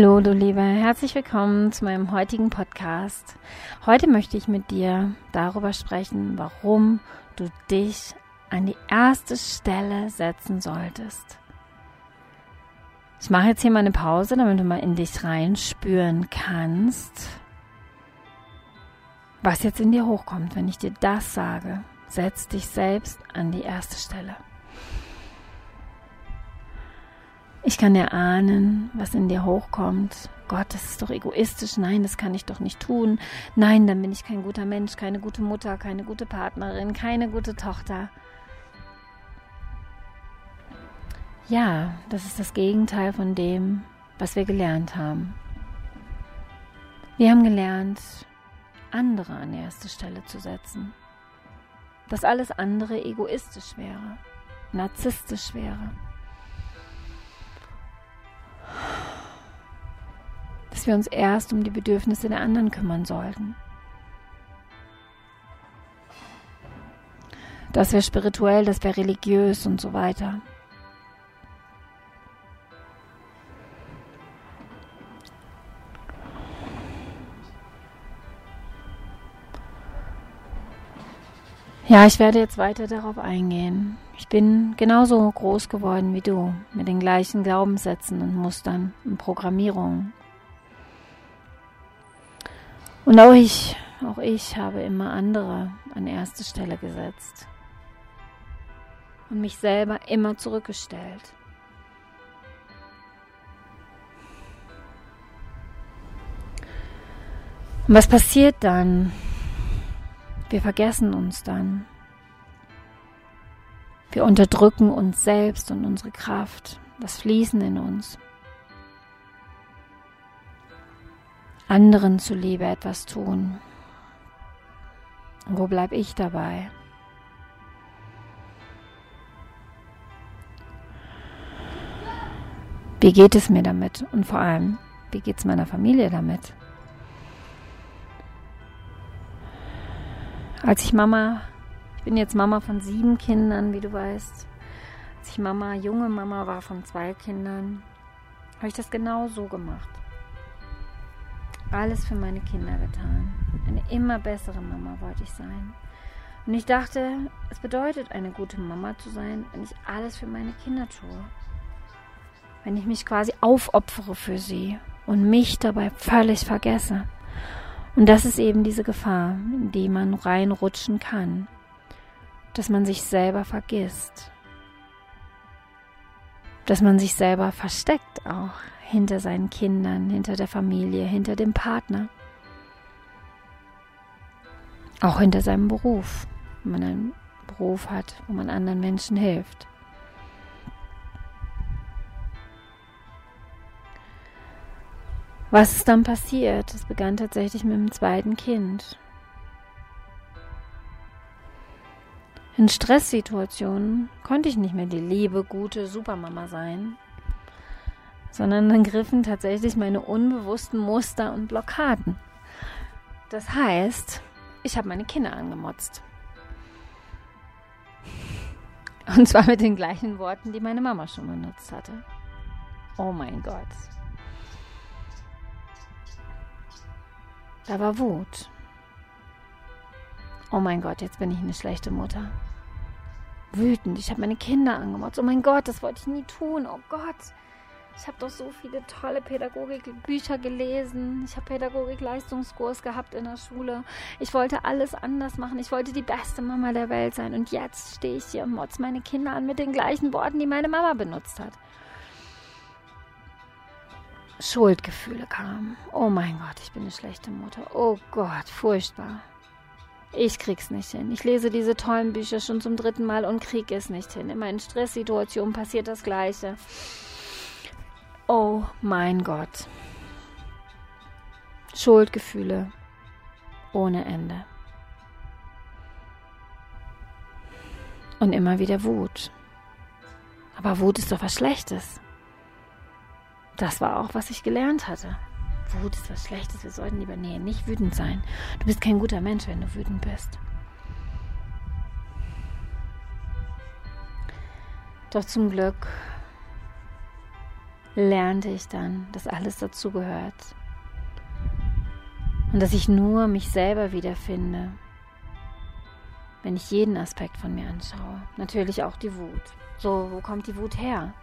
Hallo, du Liebe, herzlich willkommen zu meinem heutigen Podcast. Heute möchte ich mit dir darüber sprechen, warum du dich an die erste Stelle setzen solltest. Ich mache jetzt hier mal eine Pause, damit du mal in dich reinspüren kannst, was jetzt in dir hochkommt, wenn ich dir das sage. Setz dich selbst an die erste Stelle. Ich kann erahnen, was in dir hochkommt. Gott, das ist doch egoistisch. Nein, das kann ich doch nicht tun. Nein, dann bin ich kein guter Mensch, keine gute Mutter, keine gute Partnerin, keine gute Tochter. Ja, das ist das Gegenteil von dem, was wir gelernt haben. Wir haben gelernt, andere an erste Stelle zu setzen. Dass alles andere egoistisch wäre, narzisstisch wäre. Dass wir uns erst um die Bedürfnisse der anderen kümmern sollten. Das wäre spirituell, das wäre religiös und so weiter. Ja, ich werde jetzt weiter darauf eingehen. Ich bin genauso groß geworden wie du, mit den gleichen Glaubenssätzen und Mustern und Programmierungen. Und auch ich, auch ich habe immer andere an erste Stelle gesetzt und mich selber immer zurückgestellt. Und was passiert dann? Wir vergessen uns dann. Wir unterdrücken uns selbst und unsere Kraft, das Fließen in uns. Anderen zuliebe etwas tun. Wo bleibe ich dabei? Wie geht es mir damit? Und vor allem, wie geht es meiner Familie damit? Als ich Mama, ich bin jetzt Mama von sieben Kindern, wie du weißt. Als ich Mama, junge Mama war von zwei Kindern, habe ich das genau so gemacht. Alles für meine Kinder getan. Eine immer bessere Mama wollte ich sein. Und ich dachte, es bedeutet, eine gute Mama zu sein, wenn ich alles für meine Kinder tue. Wenn ich mich quasi aufopfere für sie und mich dabei völlig vergesse. Und das ist eben diese Gefahr, in die man reinrutschen kann, dass man sich selber vergisst, dass man sich selber versteckt auch hinter seinen Kindern, hinter der Familie, hinter dem Partner, auch hinter seinem Beruf, wenn man einen Beruf hat, wo man anderen Menschen hilft. Was ist dann passiert? Es begann tatsächlich mit dem zweiten Kind. In Stresssituationen konnte ich nicht mehr die liebe, gute Supermama sein, sondern dann griffen tatsächlich meine unbewussten Muster und Blockaden. Das heißt, ich habe meine Kinder angemotzt. Und zwar mit den gleichen Worten, die meine Mama schon benutzt hatte. Oh mein Gott. Da war Wut. Oh mein Gott, jetzt bin ich eine schlechte Mutter. Wütend, ich habe meine Kinder angemotzt. Oh mein Gott, das wollte ich nie tun. Oh Gott. Ich habe doch so viele tolle Pädagogikbücher gelesen. Ich habe Pädagogik-Leistungskurs gehabt in der Schule. Ich wollte alles anders machen. Ich wollte die beste Mama der Welt sein. Und jetzt stehe ich hier und motz meine Kinder an mit den gleichen Worten, die meine Mama benutzt hat. Schuldgefühle kamen. Oh mein Gott, ich bin eine schlechte Mutter. Oh Gott, furchtbar. Ich krieg's nicht hin. Ich lese diese tollen Bücher schon zum dritten Mal und krieg es nicht hin. In meinen Stresssituationen passiert das Gleiche. Oh mein Gott. Schuldgefühle ohne Ende. Und immer wieder Wut. Aber Wut ist doch was Schlechtes. Das war auch, was ich gelernt hatte. Wut ist was Schlechtes, wir sollten lieber nee, nicht wütend sein. Du bist kein guter Mensch, wenn du wütend bist. Doch zum Glück lernte ich dann, dass alles dazugehört. Und dass ich nur mich selber wiederfinde, wenn ich jeden Aspekt von mir anschaue. Natürlich auch die Wut. So, wo kommt die Wut her?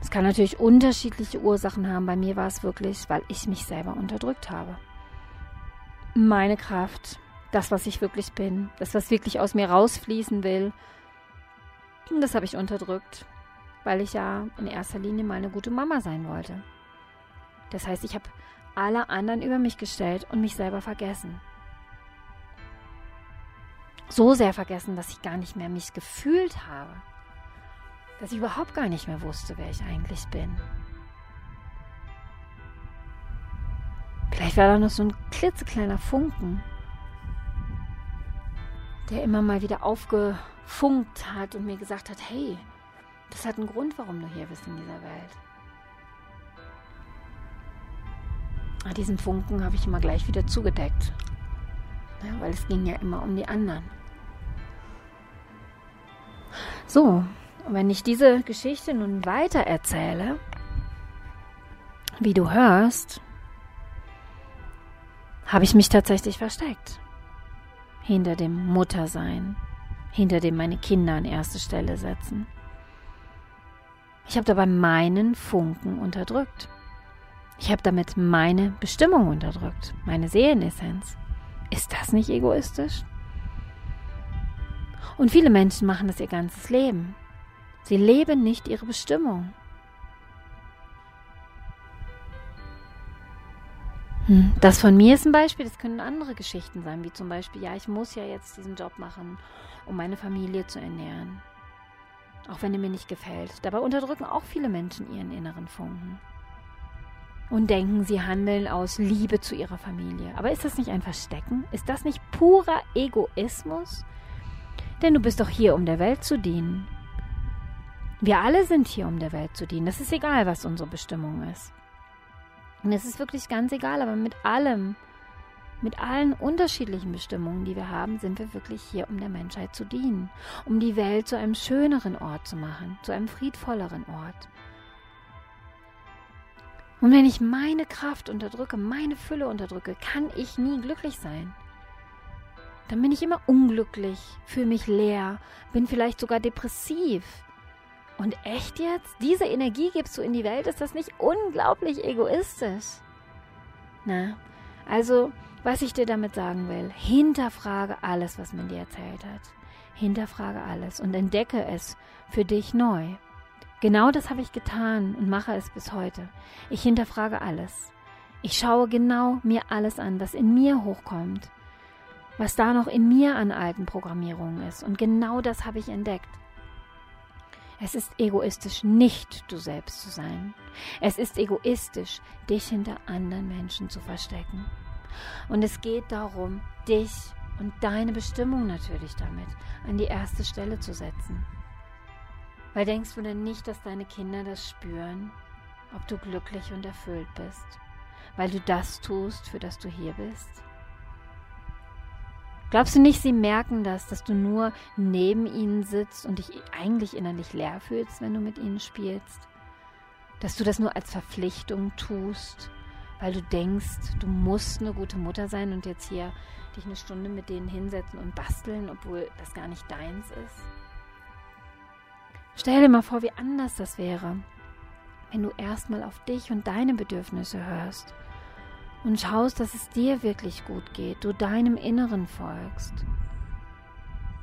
Es kann natürlich unterschiedliche Ursachen haben. Bei mir war es wirklich, weil ich mich selber unterdrückt habe. Meine Kraft, das, was ich wirklich bin, das, was wirklich aus mir rausfließen will, das habe ich unterdrückt, weil ich ja in erster Linie mal eine gute Mama sein wollte. Das heißt, ich habe alle anderen über mich gestellt und mich selber vergessen. So sehr vergessen, dass ich gar nicht mehr mich gefühlt habe dass ich überhaupt gar nicht mehr wusste, wer ich eigentlich bin. Vielleicht war da noch so ein klitzekleiner Funken, der immer mal wieder aufgefunkt hat und mir gesagt hat, hey, das hat einen Grund, warum du hier bist in dieser Welt. Aber diesen Funken habe ich immer gleich wieder zugedeckt, ja, weil es ging ja immer um die anderen. So, und wenn ich diese Geschichte nun weiter erzähle, wie du hörst, habe ich mich tatsächlich versteckt. Hinter dem Muttersein, hinter dem meine Kinder an erste Stelle setzen. Ich habe dabei meinen Funken unterdrückt. Ich habe damit meine Bestimmung unterdrückt, meine Seelenessenz. Ist das nicht egoistisch? Und viele Menschen machen das ihr ganzes Leben. Sie leben nicht ihre Bestimmung. Hm, das von mir ist ein Beispiel, das können andere Geschichten sein, wie zum Beispiel, ja, ich muss ja jetzt diesen Job machen, um meine Familie zu ernähren. Auch wenn er mir nicht gefällt. Dabei unterdrücken auch viele Menschen ihren inneren Funken. Und denken, sie handeln aus Liebe zu ihrer Familie. Aber ist das nicht ein Verstecken? Ist das nicht purer Egoismus? Denn du bist doch hier, um der Welt zu dienen. Wir alle sind hier, um der Welt zu dienen. Das ist egal, was unsere Bestimmung ist. Und es ist wirklich ganz egal, aber mit allem, mit allen unterschiedlichen Bestimmungen, die wir haben, sind wir wirklich hier, um der Menschheit zu dienen, um die Welt zu einem schöneren Ort zu machen, zu einem friedvolleren Ort. Und wenn ich meine Kraft unterdrücke, meine Fülle unterdrücke, kann ich nie glücklich sein. Dann bin ich immer unglücklich, fühle mich leer, bin vielleicht sogar depressiv. Und echt jetzt? Diese Energie gibst du in die Welt? Ist das nicht unglaublich egoistisch? Na, also, was ich dir damit sagen will, hinterfrage alles, was man dir erzählt hat. Hinterfrage alles und entdecke es für dich neu. Genau das habe ich getan und mache es bis heute. Ich hinterfrage alles. Ich schaue genau mir alles an, was in mir hochkommt, was da noch in mir an alten Programmierungen ist. Und genau das habe ich entdeckt. Es ist egoistisch, nicht du selbst zu sein. Es ist egoistisch, dich hinter anderen Menschen zu verstecken. Und es geht darum, dich und deine Bestimmung natürlich damit an die erste Stelle zu setzen. Weil denkst du denn nicht, dass deine Kinder das spüren, ob du glücklich und erfüllt bist, weil du das tust, für das du hier bist? Glaubst du nicht, sie merken das, dass du nur neben ihnen sitzt und dich eigentlich innerlich leer fühlst, wenn du mit ihnen spielst? Dass du das nur als Verpflichtung tust, weil du denkst, du musst eine gute Mutter sein und jetzt hier dich eine Stunde mit denen hinsetzen und basteln, obwohl das gar nicht deins ist? Stell dir mal vor, wie anders das wäre, wenn du erstmal auf dich und deine Bedürfnisse hörst und schaust, dass es dir wirklich gut geht, du deinem Inneren folgst,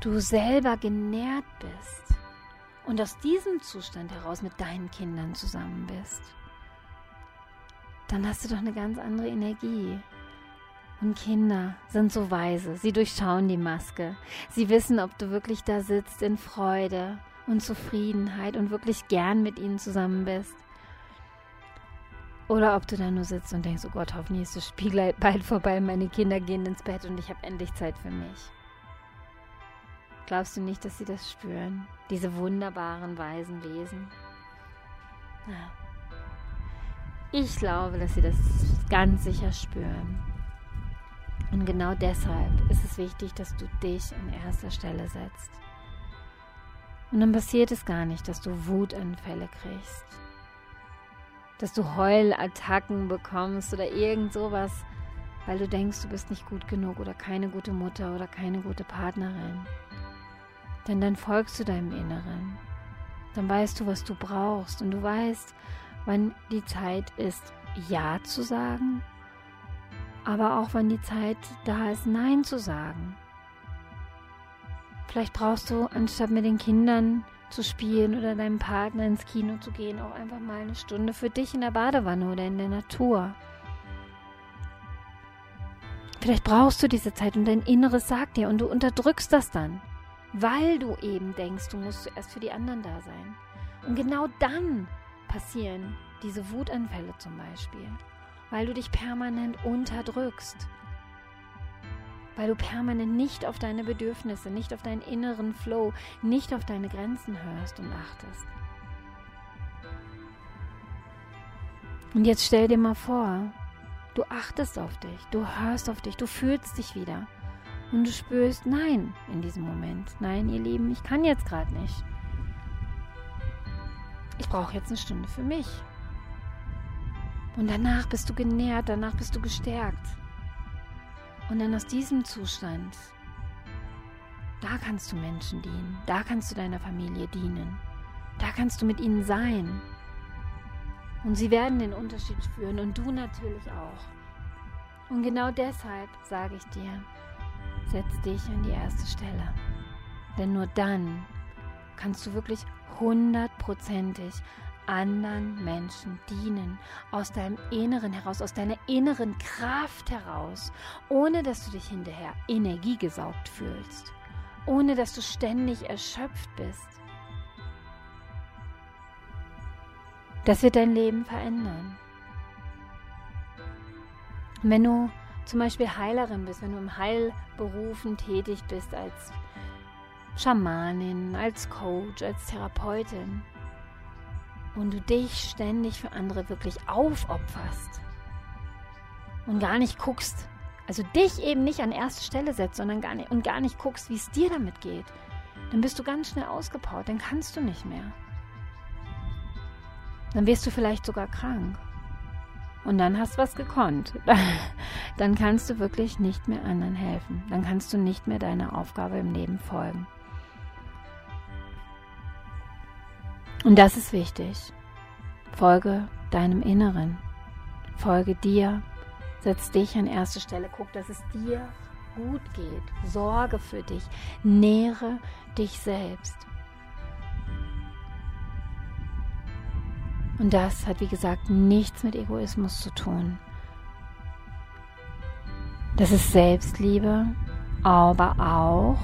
du selber genährt bist und aus diesem Zustand heraus mit deinen Kindern zusammen bist, dann hast du doch eine ganz andere Energie. Und Kinder sind so weise, sie durchschauen die Maske, sie wissen, ob du wirklich da sitzt in Freude und Zufriedenheit und wirklich gern mit ihnen zusammen bist. Oder ob du da nur sitzt und denkst, oh Gott, hoffentlich ist das Spiel bald vorbei, meine Kinder gehen ins Bett und ich habe endlich Zeit für mich. Glaubst du nicht, dass sie das spüren? Diese wunderbaren, weisen Wesen? Ja. Ich glaube, dass sie das ganz sicher spüren. Und genau deshalb ist es wichtig, dass du dich an erster Stelle setzt. Und dann passiert es gar nicht, dass du Wutanfälle kriegst dass du Heulattacken bekommst oder irgend sowas, weil du denkst, du bist nicht gut genug oder keine gute Mutter oder keine gute Partnerin. Denn dann folgst du deinem Inneren. Dann weißt du, was du brauchst und du weißt, wann die Zeit ist, Ja zu sagen, aber auch wann die Zeit da ist, Nein zu sagen. Vielleicht brauchst du, anstatt mit den Kindern zu spielen oder deinem Partner ins Kino zu gehen, auch einfach mal eine Stunde für dich in der Badewanne oder in der Natur. Vielleicht brauchst du diese Zeit und dein Inneres sagt dir und du unterdrückst das dann, weil du eben denkst, du musst zuerst für die anderen da sein. Und genau dann passieren diese Wutanfälle zum Beispiel, weil du dich permanent unterdrückst weil du permanent nicht auf deine Bedürfnisse, nicht auf deinen inneren Flow, nicht auf deine Grenzen hörst und achtest. Und jetzt stell dir mal vor, du achtest auf dich, du hörst auf dich, du fühlst dich wieder und du spürst Nein in diesem Moment. Nein, ihr Lieben, ich kann jetzt gerade nicht. Ich brauche jetzt eine Stunde für mich. Und danach bist du genährt, danach bist du gestärkt. Und dann aus diesem Zustand, da kannst du Menschen dienen, da kannst du deiner Familie dienen, da kannst du mit ihnen sein. Und sie werden den Unterschied spüren und du natürlich auch. Und genau deshalb sage ich dir, setz dich an die erste Stelle. Denn nur dann kannst du wirklich hundertprozentig anderen Menschen dienen, aus deinem Inneren heraus, aus deiner inneren Kraft heraus, ohne dass du dich hinterher energiegesaugt fühlst, ohne dass du ständig erschöpft bist. Das wird dein Leben verändern. Wenn du zum Beispiel Heilerin bist, wenn du im Heilberufen tätig bist als Schamanin, als Coach, als Therapeutin, und du dich ständig für andere wirklich aufopferst und gar nicht guckst, also dich eben nicht an erste Stelle setzt, sondern gar nicht und gar nicht guckst, wie es dir damit geht, dann bist du ganz schnell ausgepowert, dann kannst du nicht mehr. Dann wirst du vielleicht sogar krank. Und dann hast du was gekonnt. Dann kannst du wirklich nicht mehr anderen helfen. Dann kannst du nicht mehr deiner Aufgabe im Leben folgen. Und das ist wichtig. Folge deinem Inneren. Folge dir. Setz dich an erste Stelle. Guck, dass es dir gut geht. Sorge für dich. Nähre dich selbst. Und das hat, wie gesagt, nichts mit Egoismus zu tun. Das ist Selbstliebe, aber auch,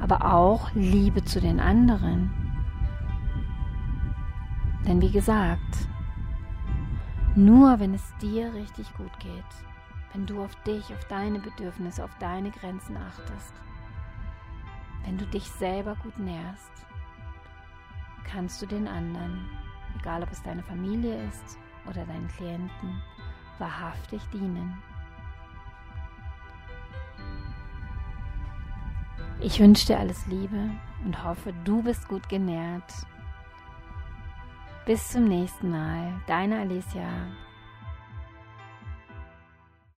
aber auch Liebe zu den anderen. Denn wie gesagt, nur wenn es dir richtig gut geht, wenn du auf dich, auf deine Bedürfnisse, auf deine Grenzen achtest, wenn du dich selber gut nährst, kannst du den anderen, egal ob es deine Familie ist oder deinen Klienten, wahrhaftig dienen. Ich wünsche dir alles Liebe und hoffe, du bist gut genährt bis zum nächsten Mal. Deine Alicia.